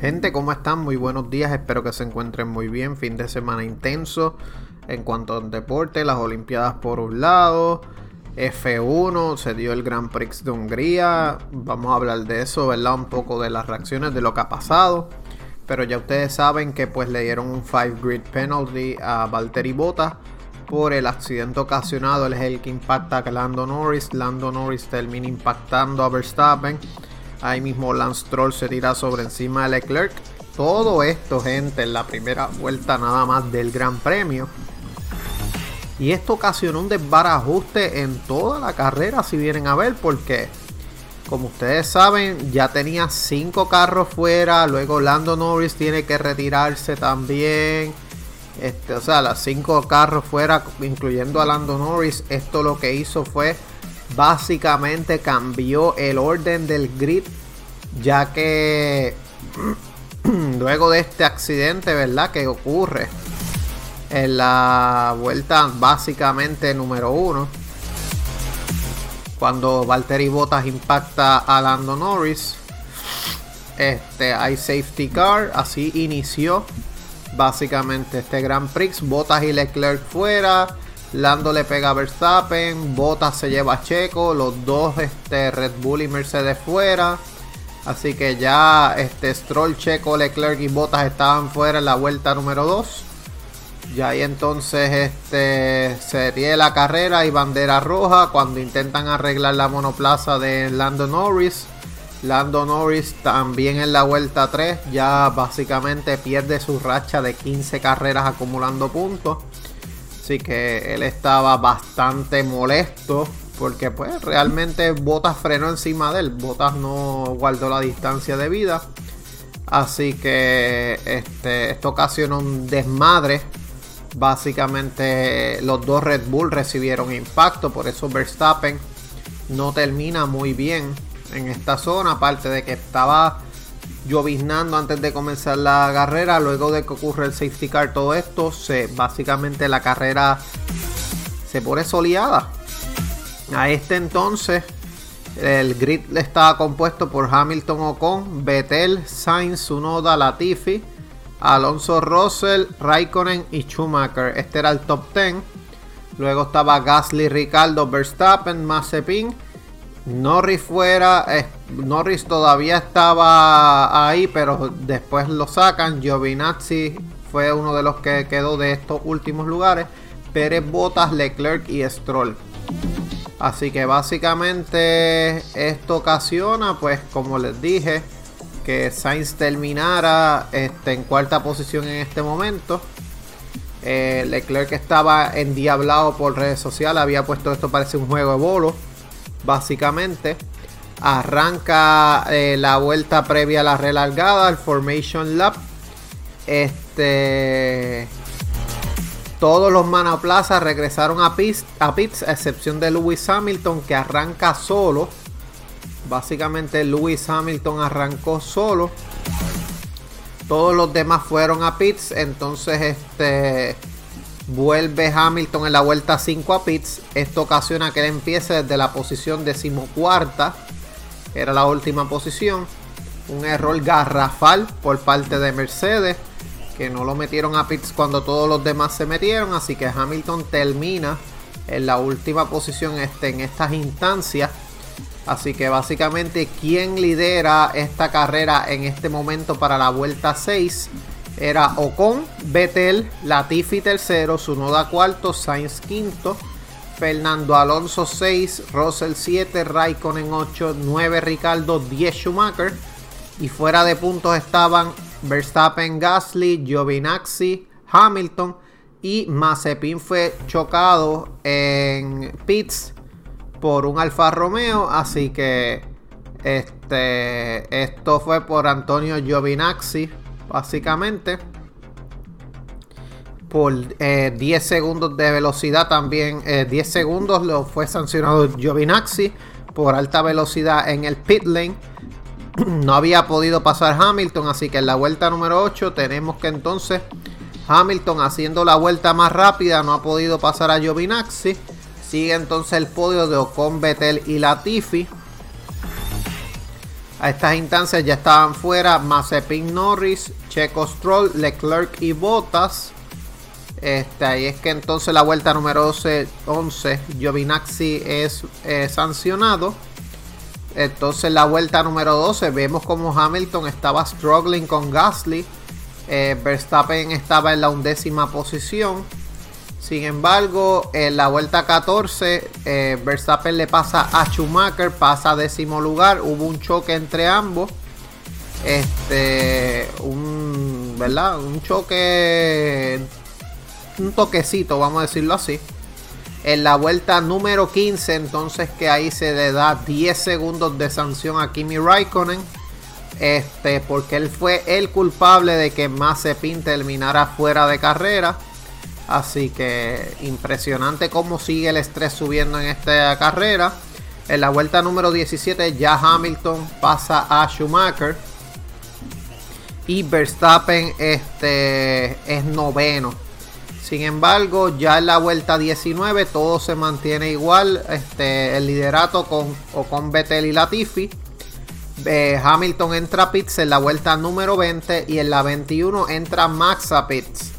Gente, ¿cómo están? Muy buenos días, espero que se encuentren muy bien. Fin de semana intenso en cuanto al deporte, las Olimpiadas por un lado, F1, se dio el Grand Prix de Hungría. Vamos a hablar de eso, ¿verdad? Un poco de las reacciones de lo que ha pasado. Pero ya ustedes saben que pues le dieron un 5 grid penalty a Valtteri Bottas por el accidente ocasionado. Él es el que impacta a Lando Norris. Lando Norris termina impactando a Verstappen. Ahí mismo Lance Troll se tira sobre encima de Leclerc. Todo esto, gente, en la primera vuelta nada más del Gran Premio. Y esto ocasionó un desbarajuste en toda la carrera, si vienen a ver, porque como ustedes saben, ya tenía cinco carros fuera. Luego Lando Norris tiene que retirarse también. Este, o sea, las cinco carros fuera, incluyendo a Lando Norris. Esto lo que hizo fue básicamente cambió el orden del grid, ya que luego de este accidente, ¿verdad? Que ocurre en la vuelta básicamente número uno. Cuando Valtteri Bottas impacta a Lando Norris. Este, hay safety car. Así inició básicamente este Grand Prix. Bottas y Leclerc fuera. Lando le pega a Verstappen. Bottas se lleva a Checo. Los dos este, Red Bull y Mercedes fuera. Así que ya este Stroll, Checo, Leclerc y Bottas estaban fuera en la vuelta número 2. Ya ahí entonces este, se la carrera y bandera roja cuando intentan arreglar la monoplaza de Lando Norris. Lando Norris también en la vuelta 3 ya básicamente pierde su racha de 15 carreras acumulando puntos. Así que él estaba bastante molesto porque pues realmente Botas frenó encima de él. Botas no guardó la distancia de vida. Así que este, esto ocasionó un desmadre Básicamente los dos Red Bull recibieron impacto, por eso Verstappen no termina muy bien en esta zona, aparte de que estaba lloviznando antes de comenzar la carrera, luego de que ocurre el safety car, todo esto, se, básicamente la carrera se pone soleada. A este entonces el grid estaba compuesto por Hamilton Ocon, Vettel, Sainz, Sunoda, Latifi, Alonso Russell, Raikkonen y Schumacher. Este era el top 10. Luego estaba Gasly, Ricardo, Verstappen, Mazepin. Norris fuera. Eh, Norris todavía estaba ahí, pero después lo sacan. Giovinazzi fue uno de los que quedó de estos últimos lugares. Pérez, Bottas, Leclerc y Stroll. Así que básicamente esto ocasiona, pues como les dije, que Sainz terminara este, en cuarta posición en este momento. Eh, Leclerc estaba endiablado por redes sociales, había puesto esto parece un juego de bolo, básicamente. Arranca eh, la vuelta previa a la relargada, el Formation Lap. Este. Todos los monoplazas regresaron a pits, a pits, a excepción de Lewis Hamilton, que arranca solo Básicamente Lewis Hamilton arrancó solo. Todos los demás fueron a pits. Entonces este vuelve Hamilton en la vuelta 5 a pits. Esto ocasiona que él empiece desde la posición decimocuarta. Era la última posición. Un error garrafal por parte de Mercedes. Que no lo metieron a pits cuando todos los demás se metieron. Así que Hamilton termina en la última posición este, en estas instancias. Así que básicamente quien lidera esta carrera en este momento para la vuelta 6 era Ocon, Vettel, Latifi tercero, Sunoda cuarto, Sainz quinto, Fernando Alonso 6, Russell 7, Raikkonen 8, 9 Ricardo, 10 Schumacher. Y fuera de puntos estaban Verstappen, Gasly, Giovinazzi, Hamilton y Mazepin fue chocado en pits por un Alfa Romeo. Así que este, esto fue por Antonio Giovinazzi, básicamente. por 10 eh, segundos de velocidad también. 10 eh, segundos lo fue sancionado Giovinazzi por alta velocidad en el pit lane. No había podido pasar Hamilton, así que en la vuelta número 8 tenemos que entonces Hamilton haciendo la vuelta más rápida no ha podido pasar a Giovinazzi. Sigue entonces el podio de Ocon, Vettel y Latifi. A estas instancias ya estaban fuera Mazepin Norris, Checo Stroll, Leclerc y Bottas. Este, ahí es que entonces la vuelta número 12, 11, Giovinazzi es eh, sancionado. Entonces la vuelta número 12 vemos como Hamilton estaba struggling con Gasly. Eh, Verstappen estaba en la undécima posición. Sin embargo, en la vuelta 14, eh, Verstappen le pasa a Schumacher, pasa a décimo lugar. Hubo un choque entre ambos. Este, un, ¿verdad? Un choque un toquecito, vamos a decirlo así. En la vuelta número 15, entonces que ahí se le da 10 segundos de sanción a Kimi Raikkonen. Este, porque él fue el culpable de que Mazepin terminara fuera de carrera. Así que impresionante cómo sigue el estrés subiendo en esta carrera. En la vuelta número 17 ya Hamilton pasa a Schumacher. Y Verstappen este, es noveno sin embargo, ya en la vuelta 19 todo se mantiene igual. Este, el liderato con, o con Vettel y Latifi. Eh, Hamilton entra a pits en la vuelta número 20 y en la 21 entra Max a pits.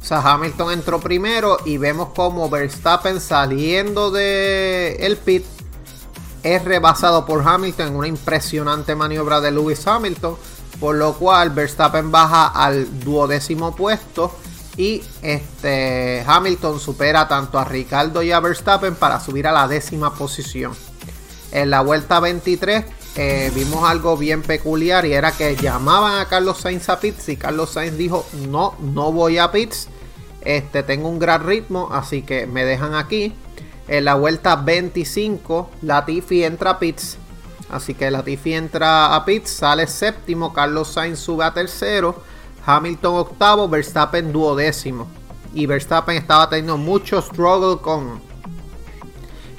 O sea, Hamilton entró primero y vemos como Verstappen saliendo del el pit es rebasado por Hamilton en una impresionante maniobra de Lewis Hamilton. Por lo cual Verstappen baja al duodécimo puesto y este, Hamilton supera tanto a Ricardo y a Verstappen para subir a la décima posición. En la vuelta 23 eh, vimos algo bien peculiar y era que llamaban a Carlos Sainz a pits y Carlos Sainz dijo no, no voy a pits. Este, tengo un gran ritmo, así que me dejan aquí. En la vuelta 25, Latifi entra a pits. Así que Latifi entra a pits, sale séptimo, Carlos Sainz sube a tercero. Hamilton octavo, Verstappen duodécimo. Y Verstappen estaba teniendo mucho struggle con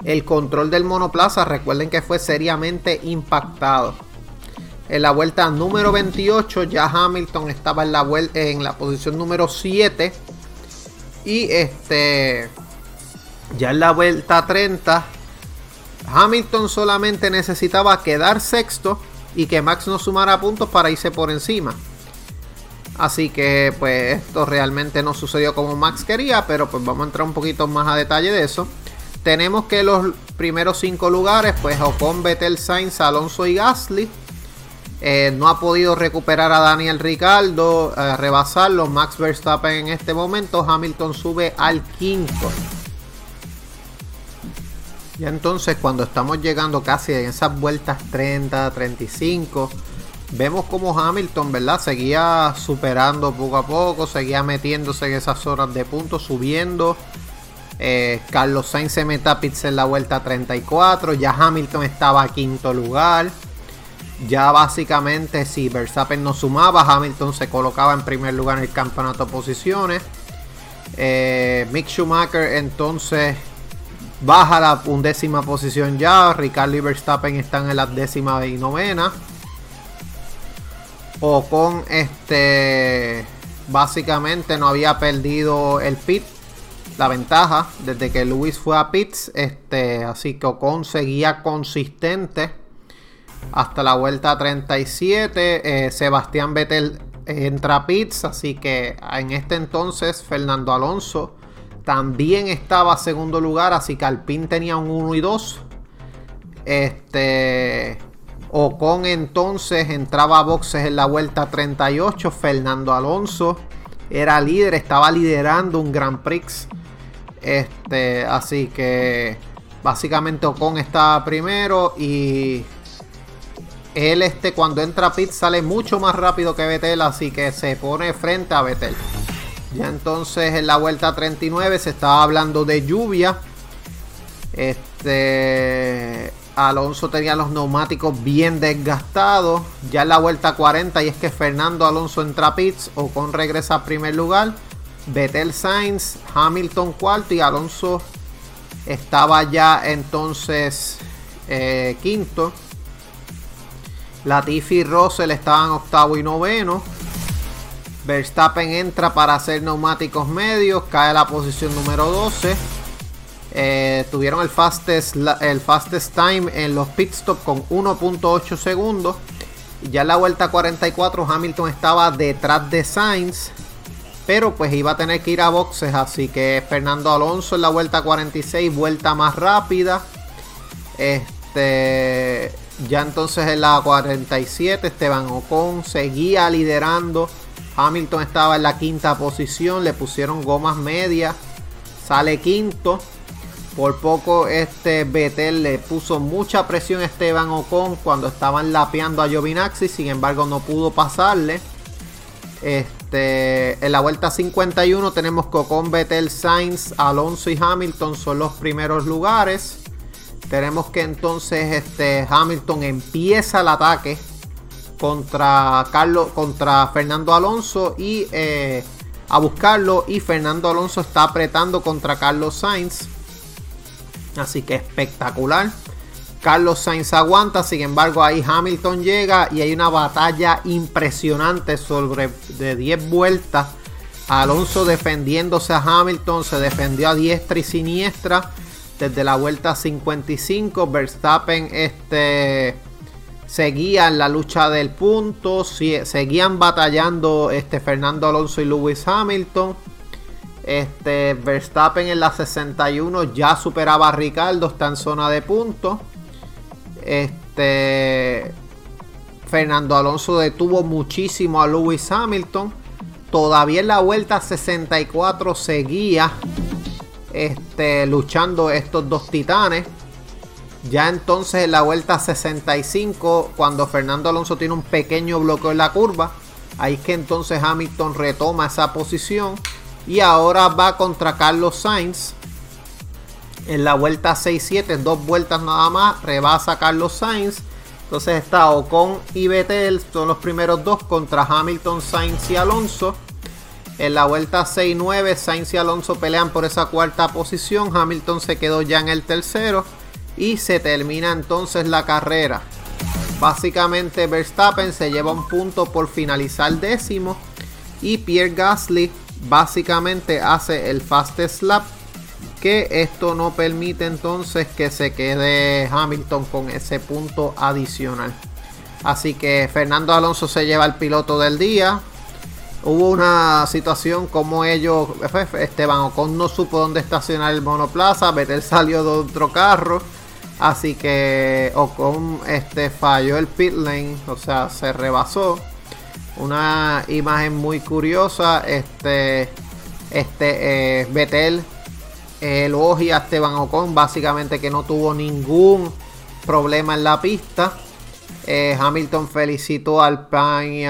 el control del monoplaza. Recuerden que fue seriamente impactado. En la vuelta número 28 ya Hamilton estaba en la, en la posición número 7. Y este ya en la vuelta 30 Hamilton solamente necesitaba quedar sexto y que Max no sumara puntos para irse por encima. Así que pues esto realmente no sucedió como Max quería, pero pues vamos a entrar un poquito más a detalle de eso. Tenemos que los primeros cinco lugares, pues Ocon, Vettel, Sainz, Alonso y Gasly. Eh, no ha podido recuperar a Daniel Ricardo, rebasarlo. Max Verstappen en este momento. Hamilton sube al quinto. Ya entonces cuando estamos llegando casi en esas vueltas 30, 35 Vemos como Hamilton, ¿verdad? Seguía superando poco a poco, seguía metiéndose en esas horas de puntos, subiendo. Eh, Carlos Sainz se meta a en la vuelta 34. Ya Hamilton estaba a quinto lugar. Ya básicamente, si Verstappen no sumaba, Hamilton se colocaba en primer lugar en el campeonato de posiciones. Eh, Mick Schumacher entonces baja la undécima posición ya. Ricardo y Verstappen están en la décima y novena o con este básicamente no había perdido el pit la ventaja desde que Luis fue a pits este así que Ocon seguía consistente hasta la vuelta 37 eh, Sebastián Vettel entra a pits así que en este entonces Fernando Alonso también estaba a segundo lugar así que Alpine tenía un 1 y 2 este Ocon entonces entraba a boxes en la vuelta 38. Fernando Alonso era líder, estaba liderando un Grand Prix. Este, así que básicamente Ocon estaba primero y él este cuando entra a pit sale mucho más rápido que Vettel, así que se pone frente a Vettel. Ya entonces en la vuelta 39 se estaba hablando de lluvia. Este Alonso tenía los neumáticos bien desgastados. Ya en la vuelta 40 y es que Fernando Alonso entra a pits. Ocon regresa a primer lugar. Vettel Sainz, Hamilton cuarto y Alonso estaba ya entonces eh, quinto. Latifi y Russell estaban octavo y noveno. Verstappen entra para hacer neumáticos medios, cae a la posición número 12. Eh, tuvieron el fastest, time en los pit stop con 1.8 segundos. Ya en la vuelta 44 Hamilton estaba detrás de Sainz. Pero pues iba a tener que ir a boxes. Así que Fernando Alonso en la vuelta 46, vuelta más rápida. Este. Ya entonces en la 47 Esteban Ocon seguía liderando. Hamilton estaba en la quinta posición. Le pusieron gomas medias. Sale quinto. Por poco este Vettel le puso mucha presión a Esteban Ocon cuando estaban lapeando a Giovinazzi, sin embargo no pudo pasarle. Este, en la vuelta 51 tenemos que Ocon, Vettel, Sainz, Alonso y Hamilton son los primeros lugares. Tenemos que entonces este, Hamilton empieza el ataque contra, Carlos, contra Fernando Alonso y eh, a buscarlo y Fernando Alonso está apretando contra Carlos Sainz. Así que espectacular. Carlos Sainz aguanta, sin embargo ahí Hamilton llega y hay una batalla impresionante sobre de 10 vueltas. Alonso defendiéndose a Hamilton, se defendió a diestra y siniestra desde la vuelta 55. Verstappen este, seguía en la lucha del punto, seguían batallando este, Fernando Alonso y Lewis Hamilton. Este, Verstappen en la 61 ya superaba a Ricardo, está en zona de puntos. Este, Fernando Alonso detuvo muchísimo a Lewis Hamilton. Todavía en la vuelta 64 seguía este, luchando estos dos titanes. Ya entonces en la vuelta 65, cuando Fernando Alonso tiene un pequeño bloqueo en la curva, ahí es que entonces Hamilton retoma esa posición y ahora va contra Carlos Sainz. En la vuelta 6-7, dos vueltas nada más, rebasa Carlos Sainz. Entonces está Ocon y Vettel, son los primeros dos contra Hamilton, Sainz y Alonso. En la vuelta 6-9, Sainz y Alonso pelean por esa cuarta posición. Hamilton se quedó ya en el tercero. Y se termina entonces la carrera. Básicamente Verstappen se lleva un punto por finalizar décimo. Y Pierre Gasly básicamente hace el fastest lap que esto no permite entonces que se quede Hamilton con ese punto adicional. Así que Fernando Alonso se lleva el piloto del día. Hubo una situación como ellos, Esteban Ocon no supo dónde estacionar el monoplaza, Vettel salió de otro carro, así que Ocon este, falló el pit lane, o sea, se rebasó una imagen muy curiosa. Este, este, eh, Betel elogia a Esteban Ocon, básicamente que no tuvo ningún problema en la pista. Eh, Hamilton felicitó al PAN y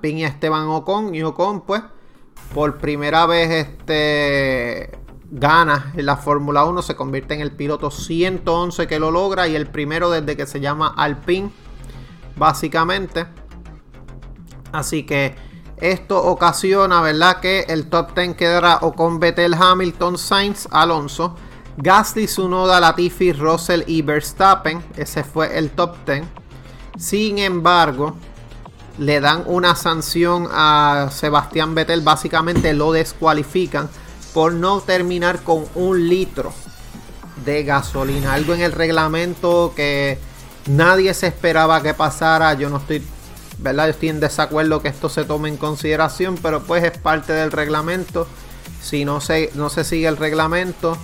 PIN y a Esteban Ocon. Y Ocon, pues, por primera vez este, gana en la Fórmula 1. Se convierte en el piloto 111 que lo logra. Y el primero desde que se llama Alpine, básicamente. Así que esto ocasiona, ¿verdad? Que el top 10 quedará o con Vettel, Hamilton, Sainz, Alonso, Gasly, Sunoda, Latifi, Russell y Verstappen. Ese fue el top 10. Sin embargo, le dan una sanción a Sebastián Vettel. Básicamente lo descualifican por no terminar con un litro de gasolina. Algo en el reglamento que nadie se esperaba que pasara. Yo no estoy ¿verdad? Estoy en desacuerdo que esto se tome en consideración, pero pues es parte del reglamento. Si no se, no se sigue el reglamento,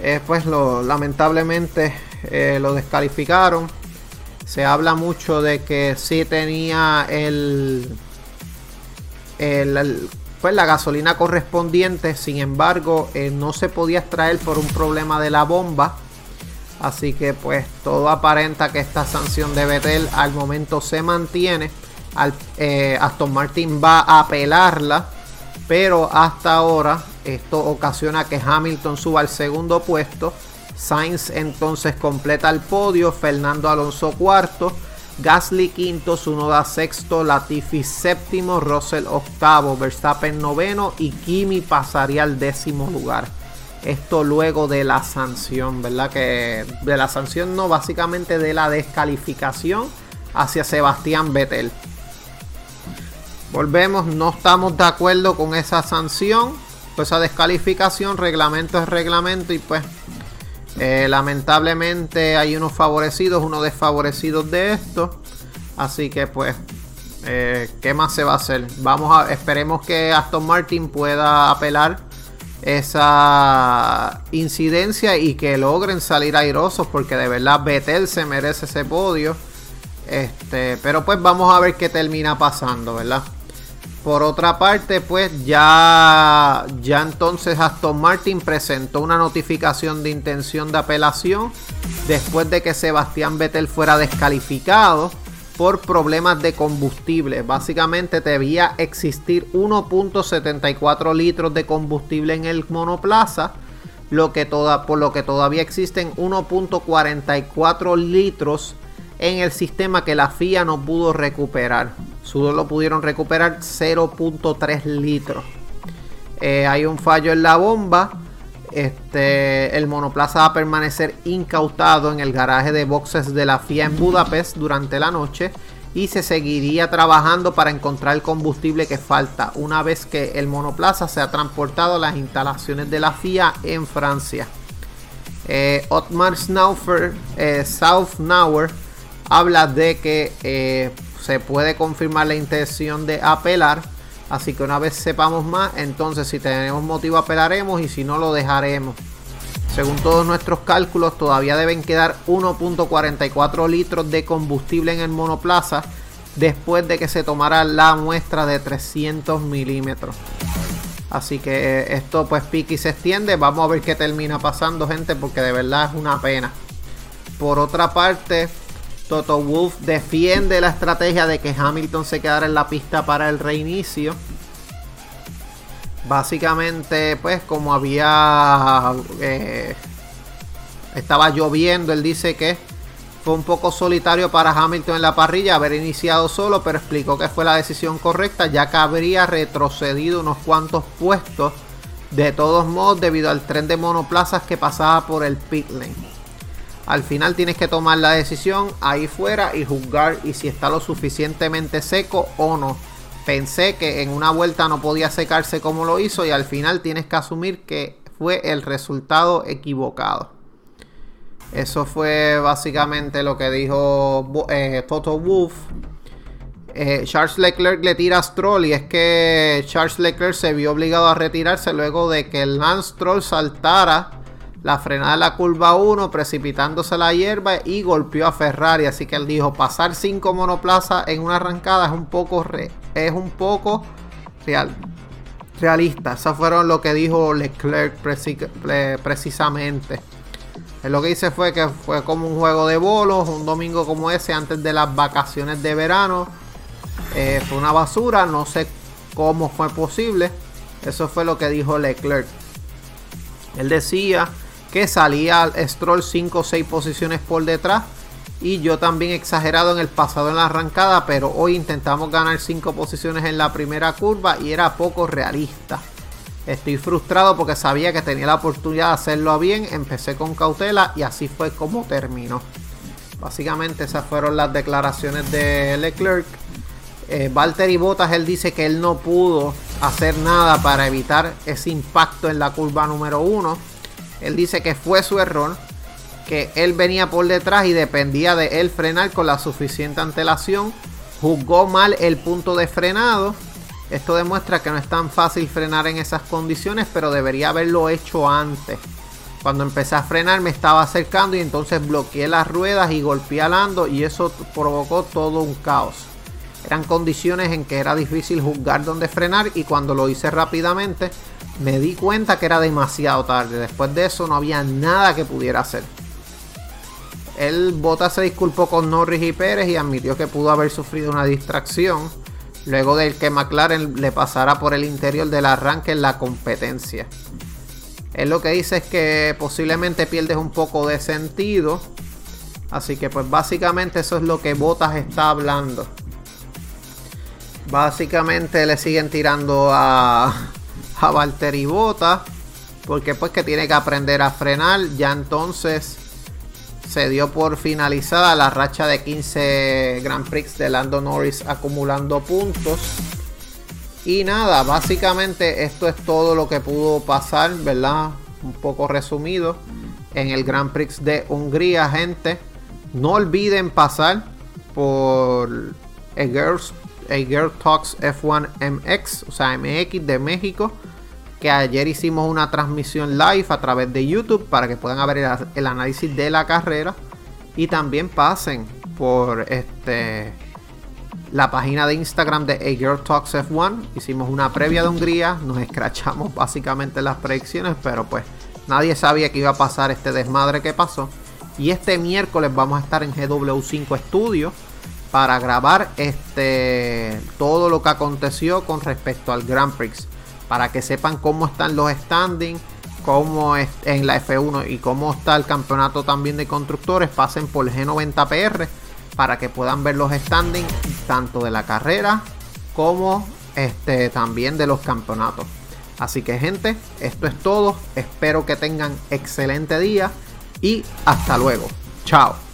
eh, pues lo, lamentablemente eh, lo descalificaron. Se habla mucho de que sí tenía el, el, pues la gasolina correspondiente, sin embargo, eh, no se podía extraer por un problema de la bomba. Así que pues todo aparenta que esta sanción de Betel al momento se mantiene. Al, eh, Aston Martin va a apelarla. Pero hasta ahora esto ocasiona que Hamilton suba al segundo puesto. Sainz entonces completa el podio. Fernando Alonso cuarto. Gasly quinto, Sunoda sexto, Latifi séptimo, Russell octavo, Verstappen noveno y Kimi pasaría al décimo lugar. Esto luego de la sanción, ¿verdad? Que de la sanción no, básicamente de la descalificación hacia Sebastián Vettel. Volvemos, no estamos de acuerdo con esa sanción, pues esa descalificación, reglamento es reglamento y pues eh, lamentablemente hay unos favorecidos, unos desfavorecidos de esto. Así que pues, eh, ¿qué más se va a hacer? Vamos a, esperemos que Aston Martin pueda apelar esa incidencia y que logren salir airosos porque de verdad Vettel se merece ese podio. Este, pero pues vamos a ver qué termina pasando, ¿verdad? Por otra parte, pues ya, ya entonces Aston Martin presentó una notificación de intención de apelación después de que Sebastián Vettel fuera descalificado por problemas de combustible. Básicamente debía existir 1.74 litros de combustible en el monoplaza, lo que toda, por lo que todavía existen 1.44 litros en el sistema que la FIA no pudo recuperar. Solo lo pudieron recuperar 0.3 litros. Eh, hay un fallo en la bomba. Este, el monoplaza va a permanecer incautado en el garaje de boxes de la FIA en Budapest durante la noche y se seguiría trabajando para encontrar el combustible que falta una vez que el monoplaza sea transportado a las instalaciones de la FIA en Francia. Eh, Otmar Snaufer, eh, habla de que eh, se puede confirmar la intención de apelar. Así que una vez sepamos más, entonces si tenemos motivo apelaremos y si no lo dejaremos. Según todos nuestros cálculos, todavía deben quedar 1.44 litros de combustible en el monoplaza después de que se tomara la muestra de 300 milímetros. Así que eh, esto pues pique y se extiende. Vamos a ver qué termina pasando, gente, porque de verdad es una pena. Por otra parte, Toto Wolf defiende la estrategia de que Hamilton se quedara en la pista para el reinicio. Básicamente, pues como había... Eh, estaba lloviendo, él dice que fue un poco solitario para Hamilton en la parrilla haber iniciado solo, pero explicó que fue la decisión correcta ya que habría retrocedido unos cuantos puestos de todos modos debido al tren de monoplazas que pasaba por el pit lane. Al final tienes que tomar la decisión ahí fuera y juzgar y si está lo suficientemente seco o no. Pensé que en una vuelta no podía secarse como lo hizo y al final tienes que asumir que fue el resultado equivocado. Eso fue básicamente lo que dijo eh, Toto Wolff. Eh, Charles Leclerc le tira a Stroll y es que Charles Leclerc se vio obligado a retirarse luego de que Lance Stroll saltara la frenada de la curva 1, precipitándose la hierba y golpeó a Ferrari. Así que él dijo, pasar 5 monoplazas en una arrancada es un poco, es un poco real, realista. Eso fueron lo que dijo Leclerc precisamente. Él lo que dice fue que fue como un juego de bolos, un domingo como ese antes de las vacaciones de verano. Eh, fue una basura, no sé cómo fue posible. Eso fue lo que dijo Leclerc. Él decía que salía Stroll 5 o 6 posiciones por detrás. Y yo también exagerado en el pasado en la arrancada, pero hoy intentamos ganar 5 posiciones en la primera curva y era poco realista. Estoy frustrado porque sabía que tenía la oportunidad de hacerlo bien, empecé con cautela y así fue como terminó. Básicamente esas fueron las declaraciones de Leclerc. Eh, Valtteri Bottas, él dice que él no pudo hacer nada para evitar ese impacto en la curva número 1 él dice que fue su error, que él venía por detrás y dependía de él frenar con la suficiente antelación. Juzgó mal el punto de frenado. Esto demuestra que no es tan fácil frenar en esas condiciones, pero debería haberlo hecho antes. Cuando empecé a frenar me estaba acercando y entonces bloqueé las ruedas y golpeé al ando y eso provocó todo un caos. Eran condiciones en que era difícil juzgar dónde frenar y cuando lo hice rápidamente me di cuenta que era demasiado tarde. Después de eso no había nada que pudiera hacer. El Bota se disculpó con Norris y Pérez y admitió que pudo haber sufrido una distracción luego de que McLaren le pasara por el interior del arranque en la competencia. Él lo que dice es que posiblemente pierdes un poco de sentido Así que pues básicamente eso es lo que Botas está hablando. Básicamente le siguen tirando a, a Valtteri Botas. Porque pues que tiene que aprender a frenar. Ya entonces se dio por finalizada la racha de 15 Grand Prix de Lando Norris acumulando puntos. Y nada, básicamente esto es todo lo que pudo pasar, ¿verdad? Un poco resumido en el Grand Prix de Hungría, gente. No olviden pasar por a Girls, a Girl Talks F1 MX, o sea, MX de México. Que ayer hicimos una transmisión live a través de YouTube para que puedan ver el, análisis de la carrera. Y también pasen por este la página de Instagram de A Girl Talks F1. Hicimos una previa de Hungría, nos escrachamos básicamente las predicciones, pero pues nadie sabía que iba a pasar este desmadre que pasó. Y este miércoles vamos a estar en GW5 Studio para grabar este todo lo que aconteció con respecto al Grand Prix. Para que sepan cómo están los standings, cómo es en la F1 y cómo está el campeonato también de constructores, pasen por G90PR para que puedan ver los standings tanto de la carrera como este, también de los campeonatos. Así que gente, esto es todo. Espero que tengan excelente día y hasta luego. Chao.